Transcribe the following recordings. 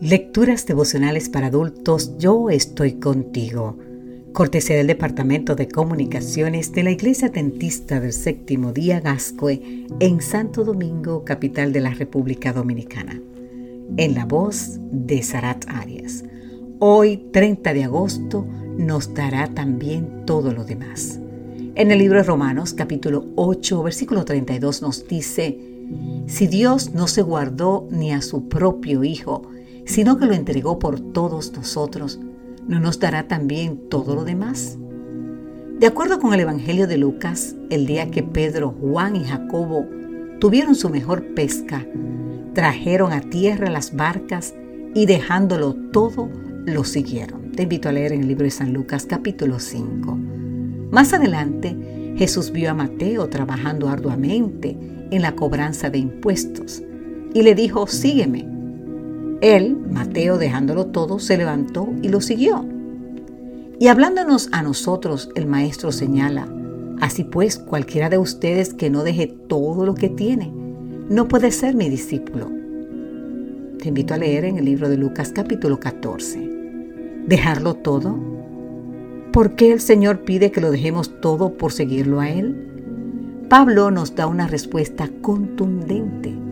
Lecturas devocionales para adultos, yo estoy contigo. Cortesía del Departamento de Comunicaciones de la Iglesia Dentista del Séptimo Día Gascue en Santo Domingo, capital de la República Dominicana. En la voz de Sarat Arias. Hoy, 30 de agosto, nos dará también todo lo demás. En el libro de Romanos, capítulo 8, versículo 32, nos dice, si Dios no se guardó ni a su propio Hijo, sino que lo entregó por todos nosotros, ¿no nos dará también todo lo demás? De acuerdo con el Evangelio de Lucas, el día que Pedro, Juan y Jacobo tuvieron su mejor pesca, trajeron a tierra las barcas y dejándolo todo, lo siguieron. Te invito a leer en el libro de San Lucas capítulo 5. Más adelante, Jesús vio a Mateo trabajando arduamente en la cobranza de impuestos y le dijo, sígueme. Él, Mateo, dejándolo todo, se levantó y lo siguió. Y hablándonos a nosotros, el maestro señala, así pues, cualquiera de ustedes que no deje todo lo que tiene, no puede ser mi discípulo. Te invito a leer en el libro de Lucas capítulo 14. ¿Dejarlo todo? ¿Por qué el Señor pide que lo dejemos todo por seguirlo a Él? Pablo nos da una respuesta contundente.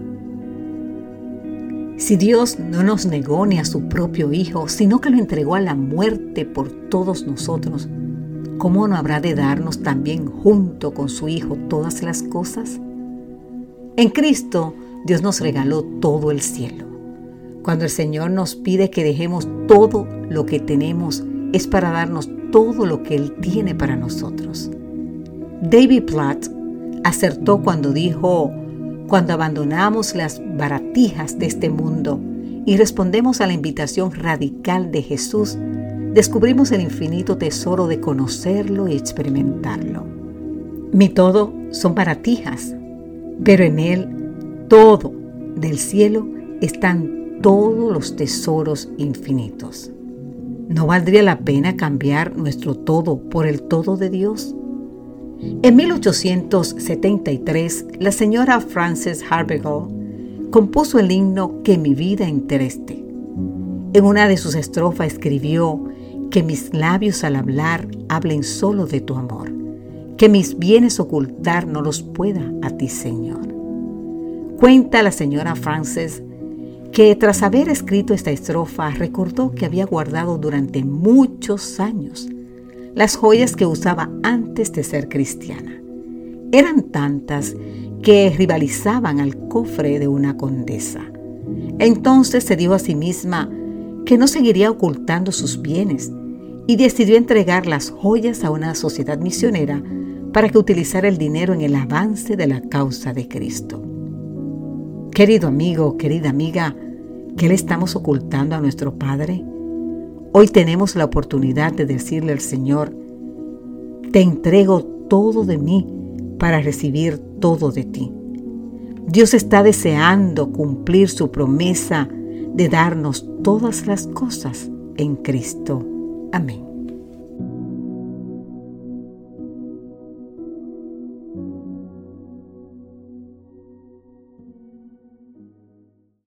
Si Dios no nos negó ni a su propio Hijo, sino que lo entregó a la muerte por todos nosotros, ¿cómo no habrá de darnos también junto con su Hijo todas las cosas? En Cristo, Dios nos regaló todo el cielo. Cuando el Señor nos pide que dejemos todo lo que tenemos, es para darnos todo lo que Él tiene para nosotros. David Platt acertó cuando dijo, cuando abandonamos las baratijas de este mundo y respondemos a la invitación radical de Jesús, descubrimos el infinito tesoro de conocerlo y experimentarlo. Mi todo son baratijas, pero en él todo del cielo están todos los tesoros infinitos. ¿No valdría la pena cambiar nuestro todo por el todo de Dios? En 1873, la señora Frances Harbigle compuso el himno Que mi vida intereste. En una de sus estrofas escribió que mis labios al hablar hablen solo de tu amor, que mis bienes ocultar no los pueda a ti, Señor. Cuenta la señora Frances que tras haber escrito esta estrofa recordó que había guardado durante muchos años las joyas que usaba antes de ser cristiana. Eran tantas que rivalizaban al cofre de una condesa. Entonces se dijo a sí misma que no seguiría ocultando sus bienes y decidió entregar las joyas a una sociedad misionera para que utilizara el dinero en el avance de la causa de Cristo. Querido amigo, querida amiga, ¿qué le estamos ocultando a nuestro Padre? Hoy tenemos la oportunidad de decirle al Señor, te entrego todo de mí para recibir todo de ti. Dios está deseando cumplir su promesa de darnos todas las cosas en Cristo. Amén.